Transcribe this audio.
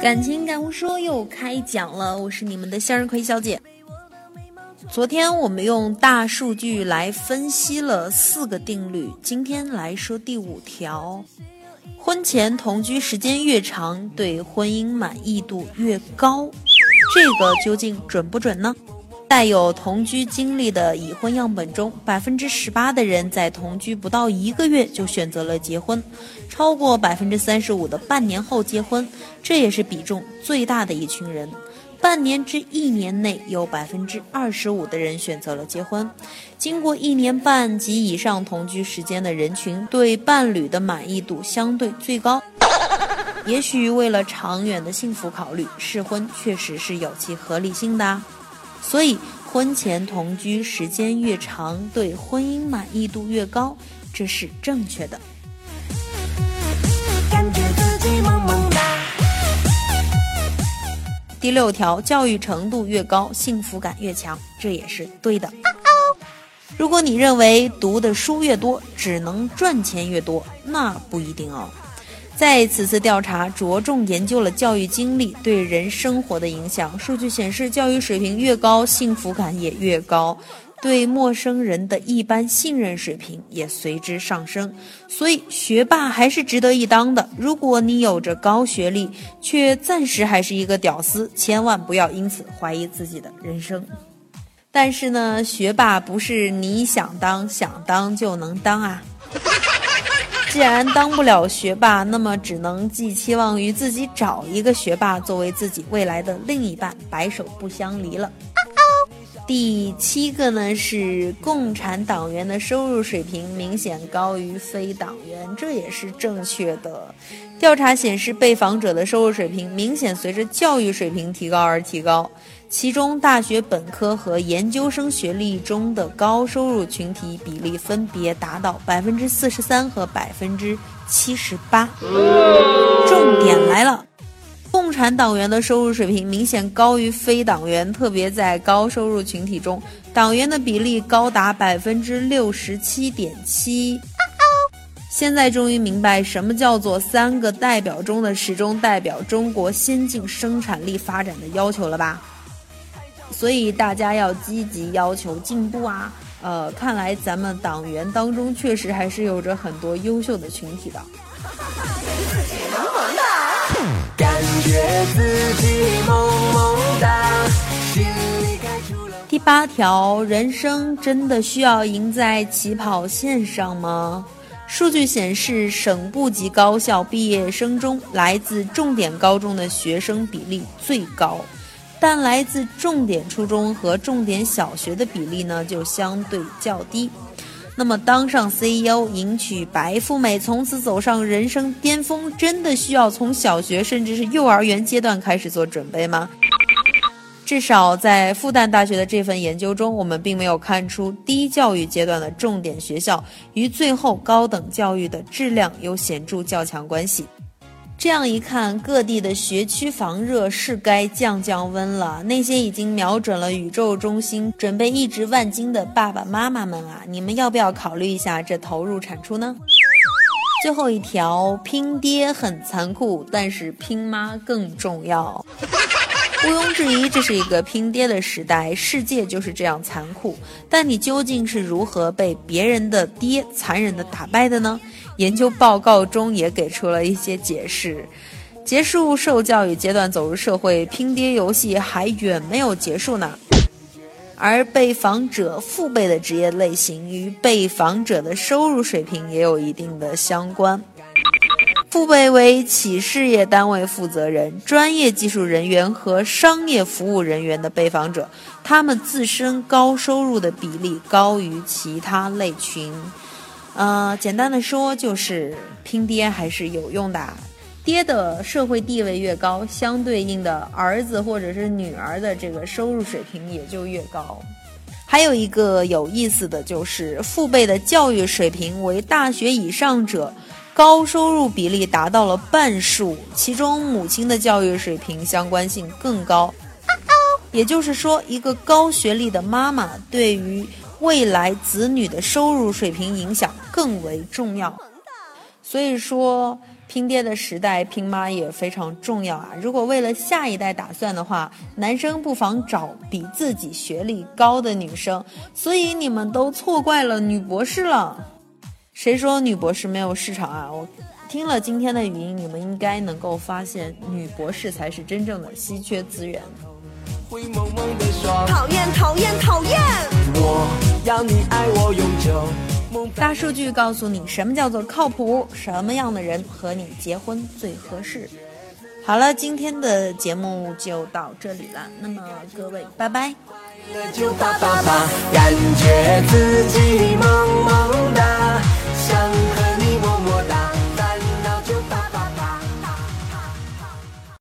感情感悟说又开讲了，我是你们的向日葵小姐。昨天我们用大数据来分析了四个定律，今天来说第五条：婚前同居时间越长，对婚姻满意度越高。这个究竟准不准呢？带有同居经历的已婚样本中，百分之十八的人在同居不到一个月就选择了结婚，超过百分之三十五的半年后结婚，这也是比重最大的一群人。半年至一年内，有百分之二十五的人选择了结婚。经过一年半及以上同居时间的人群，对伴侣的满意度相对最高。也许为了长远的幸福考虑，试婚确实是有其合理性的。所以，婚前同居时间越长，对婚姻满意度越高，这是正确的。第六条，教育程度越高，幸福感越强，这也是对的。如果你认为读的书越多，只能赚钱越多，那不一定哦。在此次调查着重研究了教育经历对人生活的影响。数据显示，教育水平越高，幸福感也越高，对陌生人的一般信任水平也随之上升。所以，学霸还是值得一当的。如果你有着高学历，却暂时还是一个屌丝，千万不要因此怀疑自己的人生。但是呢，学霸不是你想当想当就能当啊。既然当不了学霸，那么只能寄期望于自己找一个学霸作为自己未来的另一半，白首不相离了。第七个呢是共产党员的收入水平明显高于非党员，这也是正确的。调查显示，被访者的收入水平明显随着教育水平提高而提高。其中，大学本科和研究生学历中的高收入群体比例分别达到百分之四十三和百分之七十八。重点来了，共产党员的收入水平明显高于非党员，特别在高收入群体中，党员的比例高达百分之六十七点七。现在终于明白什么叫做三个代表中的始终代表中国先进生产力发展的要求了吧？所以大家要积极要求进步啊！呃，看来咱们党员当中确实还是有着很多优秀的群体的。第八条，人生真的需要赢在起跑线上吗？数据显示，省部级高校毕业生中，来自重点高中的学生比例最高。但来自重点初中和重点小学的比例呢，就相对较低。那么，当上 CEO、迎娶白富美，从此走上人生巅峰，真的需要从小学甚至是幼儿园阶段开始做准备吗？至少在复旦大学的这份研究中，我们并没有看出低教育阶段的重点学校与最后高等教育的质量有显著较强关系。这样一看，各地的学区房热是该降降温了。那些已经瞄准了宇宙中心，准备一掷万金的爸爸妈妈们啊，你们要不要考虑一下这投入产出呢？最后一条，拼爹很残酷，但是拼妈更重要。毋庸置疑，这是一个拼爹的时代，世界就是这样残酷。但你究竟是如何被别人的爹残忍的打败的呢？研究报告中也给出了一些解释。结束受教育阶段，走入社会，拼爹游戏还远没有结束呢。而被访者父辈的职业类型与被访者的收入水平也有一定的相关。父辈为企事业单位负责人、专业技术人员和商业服务人员的被访者，他们自身高收入的比例高于其他类群。呃，简单的说就是拼爹还是有用的。爹的社会地位越高，相对应的儿子或者是女儿的这个收入水平也就越高。还有一个有意思的就是，父辈的教育水平为大学以上者。高收入比例达到了半数，其中母亲的教育水平相关性更高。也就是说，一个高学历的妈妈对于未来子女的收入水平影响更为重要。所以说，拼爹的时代，拼妈也非常重要啊！如果为了下一代打算的话，男生不妨找比自己学历高的女生。所以你们都错怪了女博士了。谁说女博士没有市场啊？我听了今天的语音，你们应该能够发现，女博士才是真正的稀缺资源。讨厌讨厌讨厌！我要你爱我永久。大数据告诉你什么叫做靠谱，什么样的人和你结婚最合适。好了，今天的节目就到这里了，那么各位，拜拜。感觉自己萌萌哒。